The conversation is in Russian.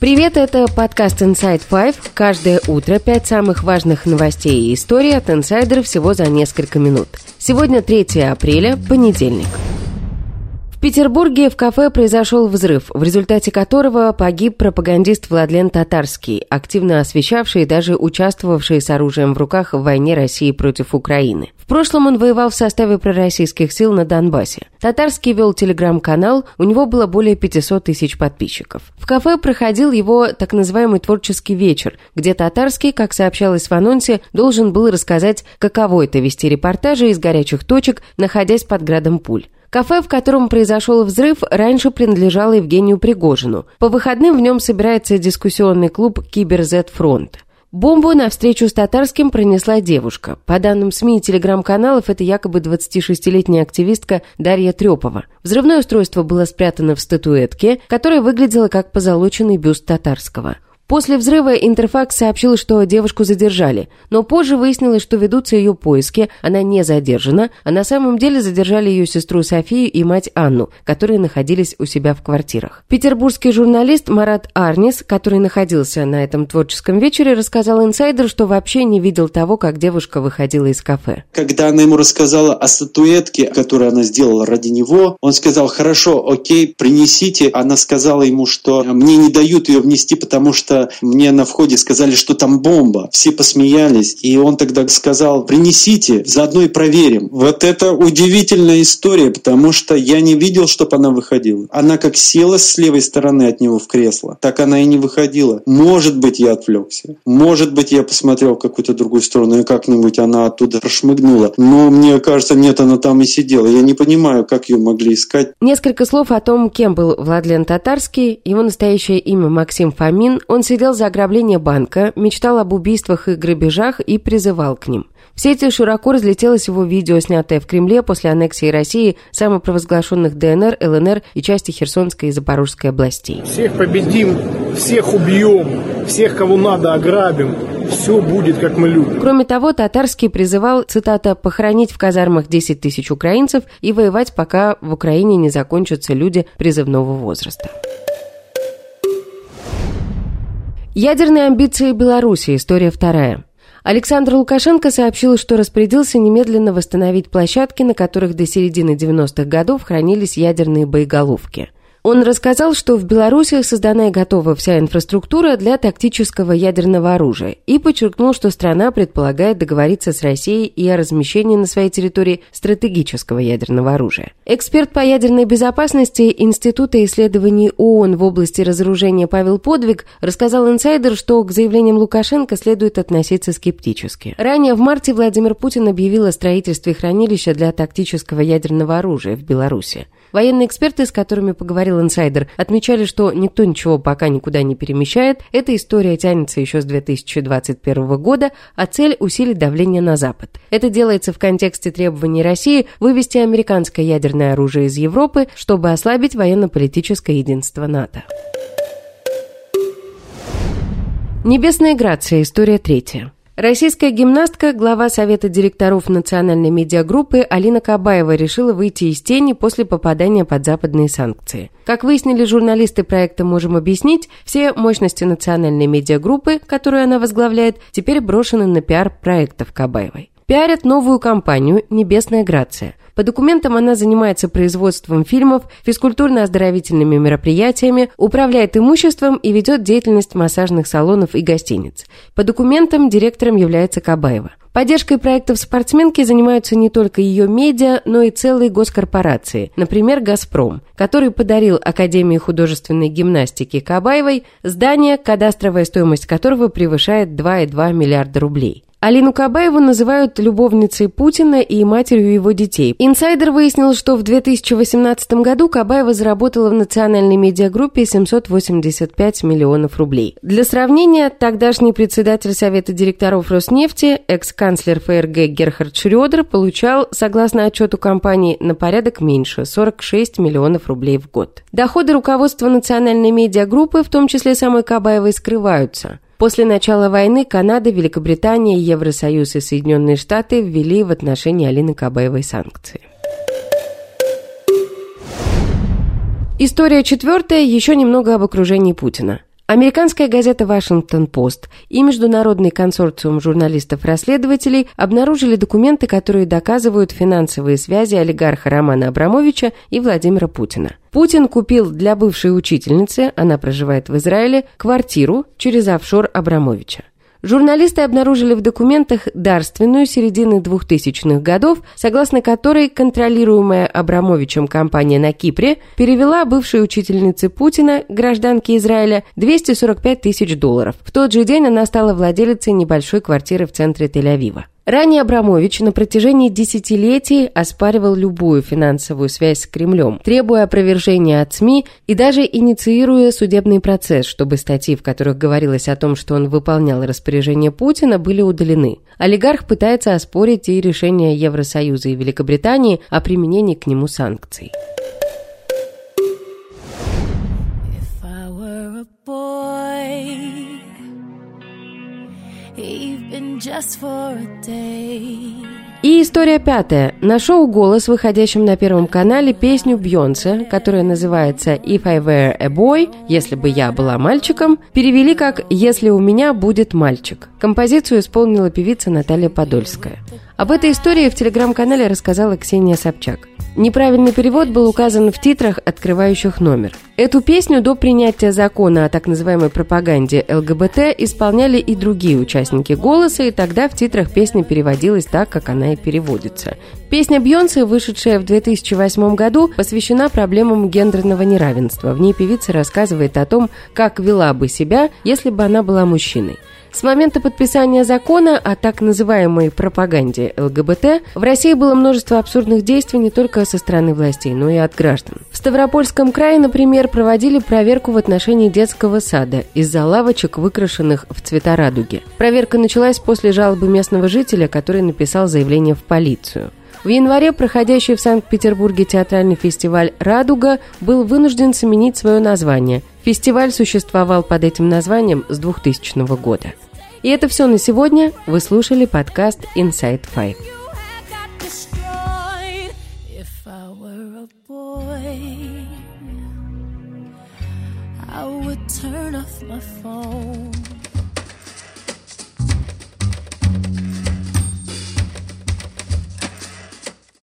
Привет, это подкаст Inside Five. Каждое утро пять самых важных новостей и историй от инсайдеров всего за несколько минут. Сегодня 3 апреля, понедельник. В Петербурге в кафе произошел взрыв, в результате которого погиб пропагандист Владлен Татарский, активно освещавший и даже участвовавший с оружием в руках в войне России против Украины. В прошлом он воевал в составе пророссийских сил на Донбассе. Татарский вел телеграм-канал, у него было более 500 тысяч подписчиков. В кафе проходил его так называемый творческий вечер, где Татарский, как сообщалось в анонсе, должен был рассказать, каково это вести репортажи из горячих точек, находясь под градом пуль. Кафе, в котором произошел взрыв, раньше принадлежало Евгению Пригожину. По выходным в нем собирается дискуссионный клуб «Кибер-Зет-Фронт». Бомбу на встречу с татарским пронесла девушка. По данным СМИ и телеграм-каналов, это якобы 26-летняя активистка Дарья Трепова. Взрывное устройство было спрятано в статуэтке, которая выглядела как позолоченный бюст татарского. После взрыва Интерфакс сообщил, что девушку задержали, но позже выяснилось, что ведутся ее поиски, она не задержана, а на самом деле задержали ее сестру Софию и мать Анну, которые находились у себя в квартирах. Петербургский журналист Марат Арнис, который находился на этом творческом вечере, рассказал инсайдеру, что вообще не видел того, как девушка выходила из кафе. Когда она ему рассказала о статуэтке, которую она сделала ради него, он сказал, хорошо, окей, принесите. Она сказала ему, что мне не дают ее внести, потому что мне на входе сказали, что там бомба. Все посмеялись. И он тогда сказал, принесите, заодно и проверим. Вот это удивительная история, потому что я не видел, чтобы она выходила. Она как села с левой стороны от него в кресло, так она и не выходила. Может быть, я отвлекся. Может быть, я посмотрел в какую-то другую сторону, и как-нибудь она оттуда прошмыгнула. Но мне кажется, нет, она там и сидела. Я не понимаю, как ее могли искать. Несколько слов о том, кем был Владлен Татарский. Его настоящее имя Максим Фомин. Он сидел за ограбление банка, мечтал об убийствах и грабежах и призывал к ним. В сети широко разлетелось его видео, снятое в Кремле после аннексии России самопровозглашенных ДНР, ЛНР и части Херсонской и Запорожской областей. Всех победим, всех убьем, всех, кого надо, ограбим. Все будет, как мы любим. Кроме того, Татарский призывал, цитата, «похоронить в казармах 10 тысяч украинцев и воевать, пока в Украине не закончатся люди призывного возраста». Ядерные амбиции Беларуси. История вторая. Александр Лукашенко сообщил, что распорядился немедленно восстановить площадки, на которых до середины 90-х годов хранились ядерные боеголовки. Он рассказал, что в Беларуси создана и готова вся инфраструктура для тактического ядерного оружия и подчеркнул, что страна предполагает договориться с Россией и о размещении на своей территории стратегического ядерного оружия. Эксперт по ядерной безопасности Института исследований ООН в области разоружения Павел Подвиг рассказал инсайдер, что к заявлениям Лукашенко следует относиться скептически. Ранее в марте Владимир Путин объявил о строительстве хранилища для тактического ядерного оружия в Беларуси. Военные эксперты, с которыми поговорил инсайдер, отмечали, что никто ничего пока никуда не перемещает, эта история тянется еще с 2021 года, а цель – усилить давление на Запад. Это делается в контексте требований России вывести американское ядерное оружие из Европы, чтобы ослабить военно-политическое единство НАТО. Небесная грация. История третья. Российская гимнастка, глава Совета директоров национальной медиагруппы Алина Кабаева решила выйти из тени после попадания под западные санкции. Как выяснили журналисты проекта «Можем объяснить», все мощности национальной медиагруппы, которую она возглавляет, теперь брошены на пиар проектов Кабаевой. Пиарят новую компанию «Небесная Грация». По документам она занимается производством фильмов, физкультурно-оздоровительными мероприятиями, управляет имуществом и ведет деятельность массажных салонов и гостиниц. По документам директором является Кабаева. Поддержкой проектов спортсменки занимаются не только ее медиа, но и целые госкорпорации, например, «Газпром», который подарил Академии художественной гимнастики Кабаевой здание, кадастровая стоимость которого превышает 2,2 миллиарда рублей. Алину Кабаеву называют любовницей Путина и матерью его детей. Инсайдер выяснил, что в 2018 году Кабаева заработала в национальной медиагруппе 785 миллионов рублей. Для сравнения, тогдашний председатель Совета директоров Роснефти, экс-канцлер ФРГ Герхард Шрёдер, получал, согласно отчету компании, на порядок меньше – 46 миллионов рублей в год. Доходы руководства национальной медиагруппы, в том числе самой Кабаевой, скрываются – После начала войны Канада, Великобритания, Евросоюз и Соединенные Штаты ввели в отношении Алины Кабаевой санкции. История четвертая, еще немного об окружении Путина. Американская газета «Вашингтон-Пост» и Международный консорциум журналистов-расследователей обнаружили документы, которые доказывают финансовые связи олигарха Романа Абрамовича и Владимира Путина. Путин купил для бывшей учительницы, она проживает в Израиле, квартиру через офшор Абрамовича. Журналисты обнаружили в документах дарственную середины 2000-х годов, согласно которой контролируемая Абрамовичем компания на Кипре перевела бывшей учительнице Путина, гражданке Израиля, 245 тысяч долларов. В тот же день она стала владелицей небольшой квартиры в центре Тель-Авива. Ранее Абрамович на протяжении десятилетий оспаривал любую финансовую связь с Кремлем, требуя опровержения от СМИ и даже инициируя судебный процесс, чтобы статьи, в которых говорилось о том, что он выполнял распоряжение Путина, были удалены. Олигарх пытается оспорить и решение Евросоюза и Великобритании о применении к нему санкций. И история пятая. На шоу «Голос», выходящем на Первом канале, песню Бьонсе, которая называется «If I Were a Boy», «Если бы я была мальчиком», перевели как «Если у меня будет мальчик». Композицию исполнила певица Наталья Подольская. Об этой истории в телеграм-канале рассказала Ксения Собчак. Неправильный перевод был указан в титрах, открывающих номер. Эту песню до принятия закона о так называемой пропаганде ЛГБТ исполняли и другие участники «Голоса», и тогда в титрах песня переводилась так, как она и переводится. Песня Бьонсе, вышедшая в 2008 году, посвящена проблемам гендерного неравенства. В ней певица рассказывает о том, как вела бы себя, если бы она была мужчиной. С момента подписания закона о так называемой пропаганде ЛГБТ в России было множество абсурдных действий не только со стороны властей, но и от граждан. В Ставропольском крае, например, проводили проверку в отношении детского сада из-за лавочек, выкрашенных в цвета радуги. Проверка началась после жалобы местного жителя, который написал заявление в полицию. В январе проходящий в Санкт-Петербурге театральный фестиваль «Радуга» был вынужден сменить свое название. Фестиваль существовал под этим названием с 2000 года. И это все на сегодня. Вы слушали подкаст Inside Five. turn off my phone